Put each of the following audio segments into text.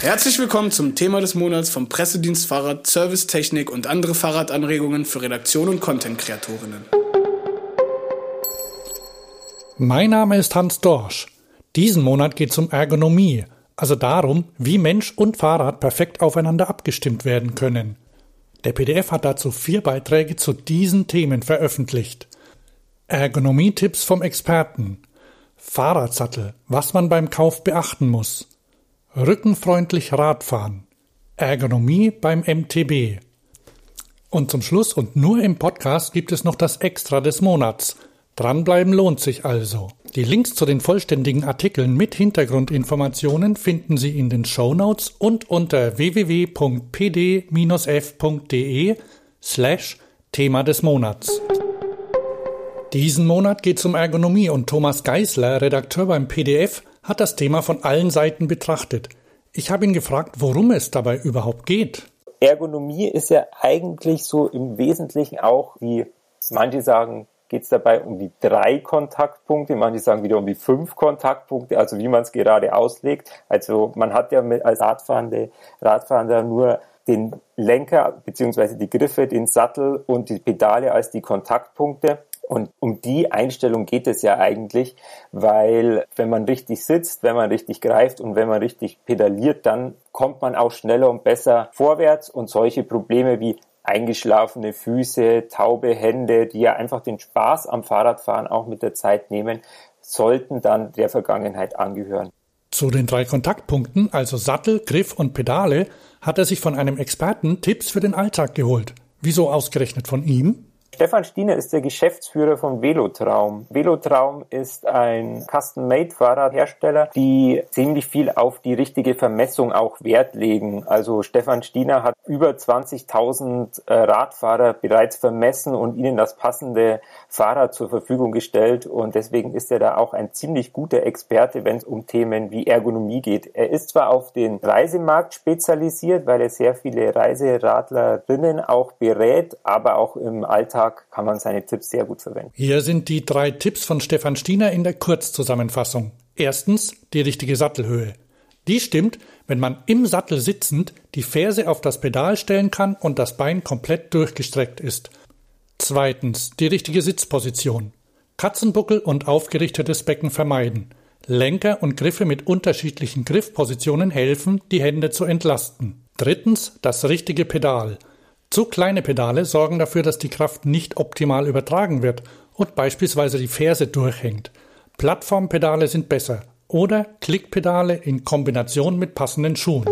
Herzlich willkommen zum Thema des Monats vom Pressedienst Fahrrad, Servicetechnik und andere Fahrradanregungen für Redaktion und Content-Kreatorinnen. Mein Name ist Hans Dorsch. Diesen Monat geht es um Ergonomie, also darum, wie Mensch und Fahrrad perfekt aufeinander abgestimmt werden können. Der PDF hat dazu vier Beiträge zu diesen Themen veröffentlicht. Ergonomie-Tipps vom Experten. Fahrradsattel, was man beim Kauf beachten muss. Rückenfreundlich Radfahren. Ergonomie beim MTB. Und zum Schluss und nur im Podcast gibt es noch das Extra des Monats. Dranbleiben lohnt sich also. Die Links zu den vollständigen Artikeln mit Hintergrundinformationen finden Sie in den Show Notes und unter www.pd-f.de slash Thema des Monats. Diesen Monat geht es um Ergonomie und Thomas Geisler, Redakteur beim PDF, hat das Thema von allen Seiten betrachtet. Ich habe ihn gefragt, worum es dabei überhaupt geht. Ergonomie ist ja eigentlich so im Wesentlichen auch, wie manche sagen, geht es dabei um die drei Kontaktpunkte, manche sagen wieder um die fünf Kontaktpunkte, also wie man es gerade auslegt. Also man hat ja als Radfahrende, Radfahrender nur den Lenker beziehungsweise die Griffe, den Sattel und die Pedale als die Kontaktpunkte. Und um die Einstellung geht es ja eigentlich, weil wenn man richtig sitzt, wenn man richtig greift und wenn man richtig pedaliert, dann kommt man auch schneller und besser vorwärts und solche Probleme wie eingeschlafene Füße, taube Hände, die ja einfach den Spaß am Fahrradfahren auch mit der Zeit nehmen, sollten dann der Vergangenheit angehören. Zu den drei Kontaktpunkten, also Sattel, Griff und Pedale, hat er sich von einem Experten Tipps für den Alltag geholt. Wieso ausgerechnet von ihm? Stefan Stiener ist der Geschäftsführer von Velotraum. Velotraum ist ein Custom-Made-Fahrradhersteller, die ziemlich viel auf die richtige Vermessung auch Wert legen. Also Stefan Stiener hat über 20.000 äh, Radfahrer bereits vermessen und ihnen das passende Fahrrad zur Verfügung gestellt. Und deswegen ist er da auch ein ziemlich guter Experte, wenn es um Themen wie Ergonomie geht. Er ist zwar auf den Reisemarkt spezialisiert, weil er sehr viele Reiseradlerinnen auch berät, aber auch im Alltag Alltag kann man seine Tipps sehr gut verwenden. Hier sind die drei Tipps von Stefan Stiener in der Kurzzusammenfassung. Erstens die richtige Sattelhöhe. Die stimmt, wenn man im Sattel sitzend die Ferse auf das Pedal stellen kann und das Bein komplett durchgestreckt ist. Zweitens die richtige Sitzposition. Katzenbuckel und aufgerichtetes Becken vermeiden. Lenker und Griffe mit unterschiedlichen Griffpositionen helfen, die Hände zu entlasten. Drittens das richtige Pedal. Zu kleine Pedale sorgen dafür, dass die Kraft nicht optimal übertragen wird und beispielsweise die Ferse durchhängt. Plattformpedale sind besser oder Klickpedale in Kombination mit passenden Schuhen.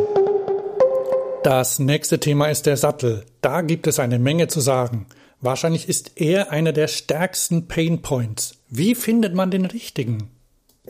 Das nächste Thema ist der Sattel. Da gibt es eine Menge zu sagen. Wahrscheinlich ist er einer der stärksten Pain Points. Wie findet man den richtigen?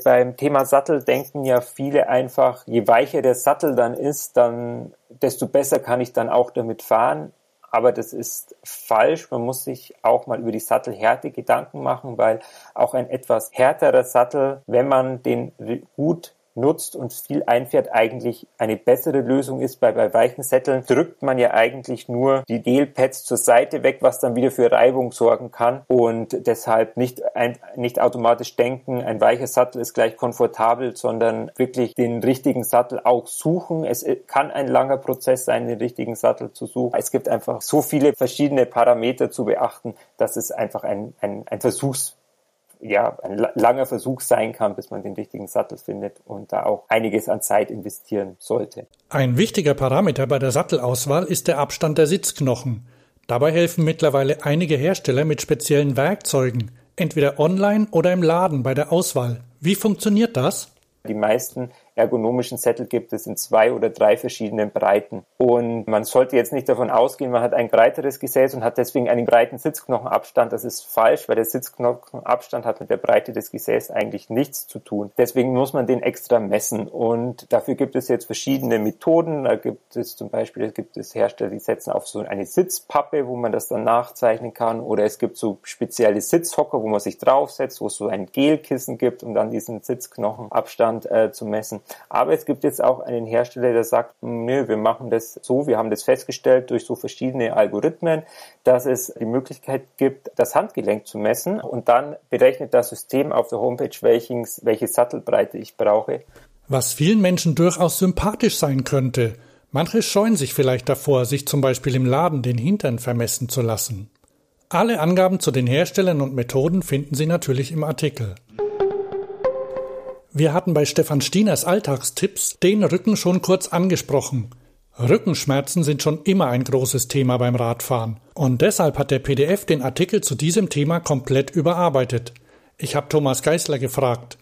Beim Thema Sattel denken ja viele einfach, je weicher der Sattel dann ist, dann desto besser kann ich dann auch damit fahren aber das ist falsch. Man muss sich auch mal über die Sattelhärte Gedanken machen, weil auch ein etwas härterer Sattel, wenn man den gut nutzt und viel einfährt, eigentlich eine bessere Lösung ist. Bei, bei weichen Sätteln drückt man ja eigentlich nur die Delpads zur Seite weg, was dann wieder für Reibung sorgen kann und deshalb nicht, ein, nicht automatisch denken, ein weicher Sattel ist gleich komfortabel, sondern wirklich den richtigen Sattel auch suchen. Es kann ein langer Prozess sein, den richtigen Sattel zu suchen. Es gibt einfach so viele verschiedene Parameter zu beachten, dass es einfach ein, ein, ein Versuchs ja, ein langer Versuch sein kann, bis man den richtigen Sattel findet und da auch einiges an Zeit investieren sollte. Ein wichtiger Parameter bei der Sattelauswahl ist der Abstand der Sitzknochen. Dabei helfen mittlerweile einige Hersteller mit speziellen Werkzeugen, entweder online oder im Laden bei der Auswahl. Wie funktioniert das? Die meisten ergonomischen Sättel gibt es in zwei oder drei verschiedenen Breiten. Und man sollte jetzt nicht davon ausgehen, man hat ein breiteres Gesäß und hat deswegen einen breiten Sitzknochenabstand. Das ist falsch, weil der Sitzknochenabstand hat mit der Breite des Gesäßs eigentlich nichts zu tun. Deswegen muss man den extra messen. Und dafür gibt es jetzt verschiedene Methoden. Da gibt es zum Beispiel, gibt es Hersteller, die setzen auf so eine Sitzpappe, wo man das dann nachzeichnen kann. Oder es gibt so spezielle Sitzhocker, wo man sich draufsetzt, wo es so ein Gelkissen gibt, um dann diesen Sitzknochenabstand äh, zu messen. Aber es gibt jetzt auch einen Hersteller, der sagt, nö, wir machen das so, wir haben das festgestellt durch so verschiedene Algorithmen, dass es die Möglichkeit gibt, das Handgelenk zu messen und dann berechnet das System auf der Homepage, welches, welche Sattelbreite ich brauche. Was vielen Menschen durchaus sympathisch sein könnte. Manche scheuen sich vielleicht davor, sich zum Beispiel im Laden den Hintern vermessen zu lassen. Alle Angaben zu den Herstellern und Methoden finden Sie natürlich im Artikel. Wir hatten bei Stefan Stieners Alltagstipps den Rücken schon kurz angesprochen. Rückenschmerzen sind schon immer ein großes Thema beim Radfahren. Und deshalb hat der PDF den Artikel zu diesem Thema komplett überarbeitet. Ich habe Thomas Geisler gefragt,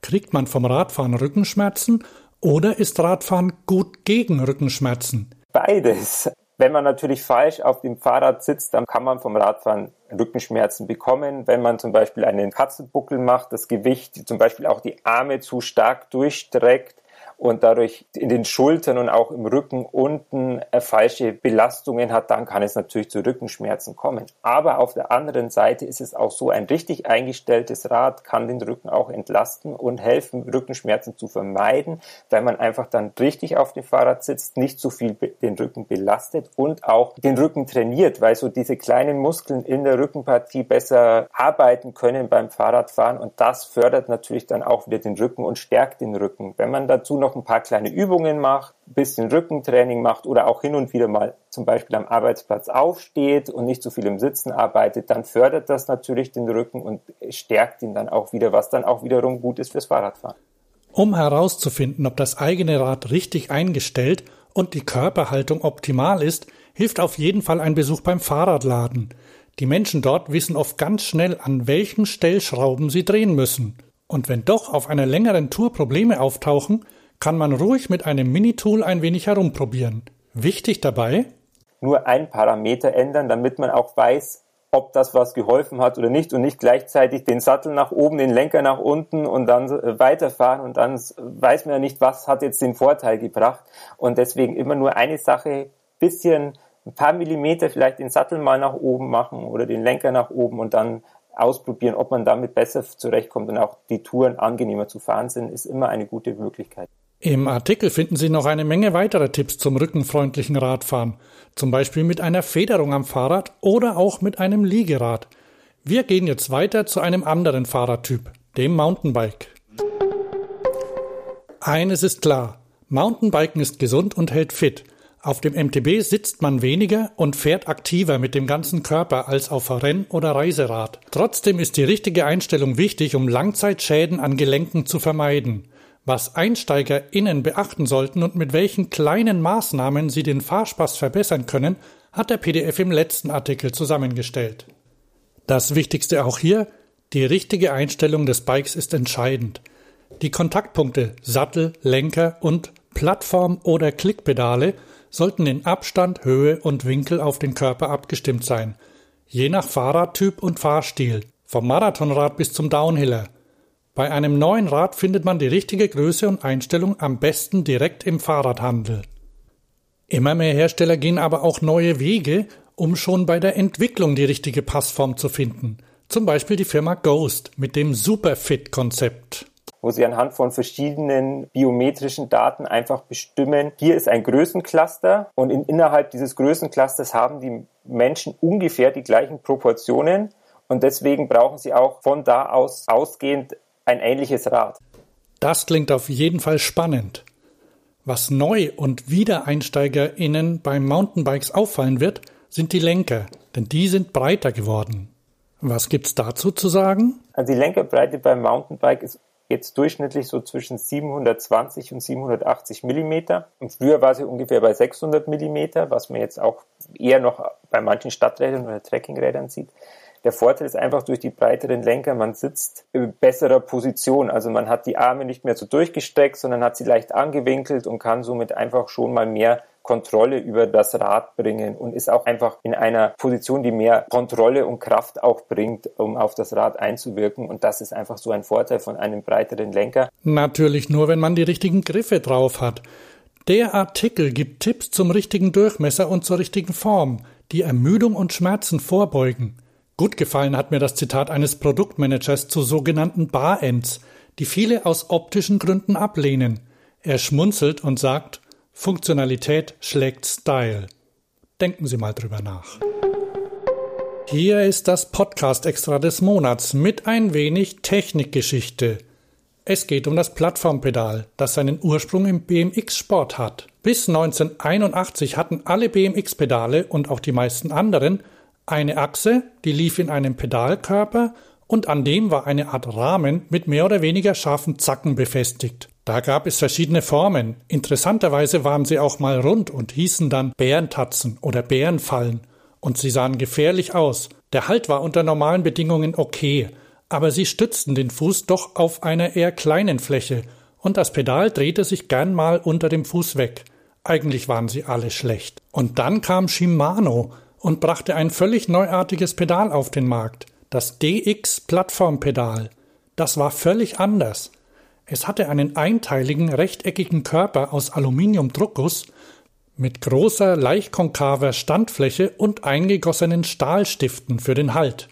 kriegt man vom Radfahren Rückenschmerzen oder ist Radfahren gut gegen Rückenschmerzen? Beides. Wenn man natürlich falsch auf dem Fahrrad sitzt, dann kann man vom Radfahren Rückenschmerzen bekommen. Wenn man zum Beispiel einen Katzenbuckel macht, das Gewicht, zum Beispiel auch die Arme zu stark durchstreckt, und dadurch in den Schultern und auch im Rücken unten äh, falsche Belastungen hat, dann kann es natürlich zu Rückenschmerzen kommen. Aber auf der anderen Seite ist es auch so, ein richtig eingestelltes Rad kann den Rücken auch entlasten und helfen, Rückenschmerzen zu vermeiden, weil man einfach dann richtig auf dem Fahrrad sitzt, nicht so viel den Rücken belastet und auch den Rücken trainiert, weil so diese kleinen Muskeln in der Rückenpartie besser arbeiten können beim Fahrradfahren und das fördert natürlich dann auch wieder den Rücken und stärkt den Rücken. Wenn man dazu noch ein paar kleine Übungen macht, ein bisschen Rückentraining macht oder auch hin und wieder mal zum Beispiel am Arbeitsplatz aufsteht und nicht so viel im Sitzen arbeitet, dann fördert das natürlich den Rücken und stärkt ihn dann auch wieder, was dann auch wiederum gut ist fürs Fahrradfahren. Um herauszufinden, ob das eigene Rad richtig eingestellt und die Körperhaltung optimal ist, hilft auf jeden Fall ein Besuch beim Fahrradladen. Die Menschen dort wissen oft ganz schnell, an welchen Stellschrauben sie drehen müssen. Und wenn doch auf einer längeren Tour Probleme auftauchen, kann man ruhig mit einem Minitool ein wenig herumprobieren. Wichtig dabei? Nur ein Parameter ändern, damit man auch weiß, ob das was geholfen hat oder nicht und nicht gleichzeitig den Sattel nach oben, den Lenker nach unten und dann weiterfahren und dann weiß man ja nicht, was hat jetzt den Vorteil gebracht und deswegen immer nur eine Sache, bisschen ein paar Millimeter vielleicht den Sattel mal nach oben machen oder den Lenker nach oben und dann ausprobieren, ob man damit besser zurechtkommt und auch die Touren angenehmer zu fahren sind, ist immer eine gute Möglichkeit. Im Artikel finden Sie noch eine Menge weiterer Tipps zum rückenfreundlichen Radfahren, zum Beispiel mit einer Federung am Fahrrad oder auch mit einem Liegerad. Wir gehen jetzt weiter zu einem anderen Fahrradtyp, dem Mountainbike. Eines ist klar, Mountainbiken ist gesund und hält fit. Auf dem MTB sitzt man weniger und fährt aktiver mit dem ganzen Körper als auf Renn- oder Reiserad. Trotzdem ist die richtige Einstellung wichtig, um Langzeitschäden an Gelenken zu vermeiden. Was EinsteigerInnen beachten sollten und mit welchen kleinen Maßnahmen sie den Fahrspaß verbessern können, hat der PDF im letzten Artikel zusammengestellt. Das Wichtigste auch hier, die richtige Einstellung des Bikes ist entscheidend. Die Kontaktpunkte Sattel, Lenker und Plattform oder Klickpedale sollten in Abstand, Höhe und Winkel auf den Körper abgestimmt sein, je nach Fahrradtyp und Fahrstil, vom Marathonrad bis zum Downhiller. Bei einem neuen Rad findet man die richtige Größe und Einstellung am besten direkt im Fahrradhandel. Immer mehr Hersteller gehen aber auch neue Wege, um schon bei der Entwicklung die richtige Passform zu finden. Zum Beispiel die Firma Ghost mit dem Superfit-Konzept wo sie anhand von verschiedenen biometrischen Daten einfach bestimmen, hier ist ein Größencluster und in, innerhalb dieses Größenclusters haben die Menschen ungefähr die gleichen Proportionen und deswegen brauchen sie auch von da aus ausgehend ein ähnliches Rad. Das klingt auf jeden Fall spannend. Was neu und WiedereinsteigerInnen beim Mountainbikes auffallen wird, sind die Lenker, denn die sind breiter geworden. Was gibt's dazu zu sagen? Also die Lenkerbreite beim Mountainbike ist jetzt durchschnittlich so zwischen 720 und 780 Millimeter. Und früher war sie ungefähr bei 600 Millimeter, was man jetzt auch eher noch bei manchen Stadträdern oder Trekkingrädern sieht. Der Vorteil ist einfach durch die breiteren Lenker, man sitzt in besserer Position. Also man hat die Arme nicht mehr so durchgestreckt, sondern hat sie leicht angewinkelt und kann somit einfach schon mal mehr Kontrolle über das Rad bringen und ist auch einfach in einer Position, die mehr Kontrolle und Kraft auch bringt, um auf das Rad einzuwirken. Und das ist einfach so ein Vorteil von einem breiteren Lenker. Natürlich nur, wenn man die richtigen Griffe drauf hat. Der Artikel gibt Tipps zum richtigen Durchmesser und zur richtigen Form, die Ermüdung und Schmerzen vorbeugen. Gut gefallen hat mir das Zitat eines Produktmanagers zu sogenannten Bar-Ends, die viele aus optischen Gründen ablehnen. Er schmunzelt und sagt, Funktionalität schlägt Style. Denken Sie mal drüber nach. Hier ist das Podcast-Extra des Monats mit ein wenig Technikgeschichte. Es geht um das Plattformpedal, das seinen Ursprung im BMX-Sport hat. Bis 1981 hatten alle BMX-Pedale und auch die meisten anderen eine Achse, die lief in einem Pedalkörper und an dem war eine Art Rahmen mit mehr oder weniger scharfen Zacken befestigt. Da gab es verschiedene Formen. Interessanterweise waren sie auch mal rund und hießen dann Bärentatzen oder Bärenfallen und sie sahen gefährlich aus. Der Halt war unter normalen Bedingungen okay, aber sie stützten den Fuß doch auf einer eher kleinen Fläche und das Pedal drehte sich gern mal unter dem Fuß weg. Eigentlich waren sie alle schlecht. Und dann kam Shimano und brachte ein völlig neuartiges Pedal auf den Markt, das DX Plattformpedal. Das war völlig anders. Es hatte einen einteiligen rechteckigen Körper aus Aluminiumdruckguss mit großer, leicht konkaver Standfläche und eingegossenen Stahlstiften für den Halt.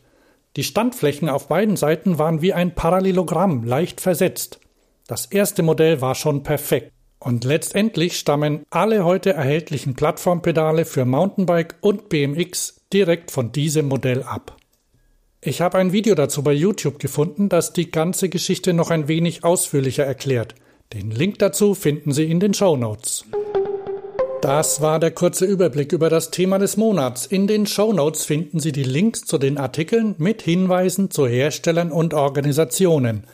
Die Standflächen auf beiden Seiten waren wie ein Parallelogramm, leicht versetzt. Das erste Modell war schon perfekt. Und letztendlich stammen alle heute erhältlichen Plattformpedale für Mountainbike und BMX direkt von diesem Modell ab. Ich habe ein Video dazu bei YouTube gefunden, das die ganze Geschichte noch ein wenig ausführlicher erklärt. Den Link dazu finden Sie in den Show Notes. Das war der kurze Überblick über das Thema des Monats. In den Show Notes finden Sie die Links zu den Artikeln mit Hinweisen zu Herstellern und Organisationen.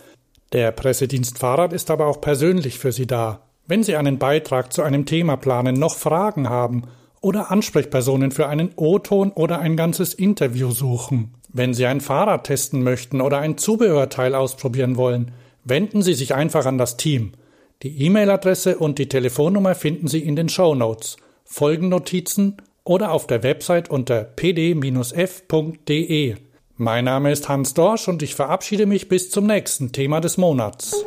Der Pressedienst Fahrrad ist aber auch persönlich für Sie da. Wenn Sie einen Beitrag zu einem Thema planen, noch Fragen haben oder Ansprechpersonen für einen O-Ton oder ein ganzes Interview suchen. Wenn Sie ein Fahrrad testen möchten oder ein Zubehörteil ausprobieren wollen, wenden Sie sich einfach an das Team. Die E-Mail-Adresse und die Telefonnummer finden Sie in den Show Notes, Folgennotizen oder auf der Website unter pd-f.de. Mein Name ist Hans Dorsch und ich verabschiede mich bis zum nächsten Thema des Monats.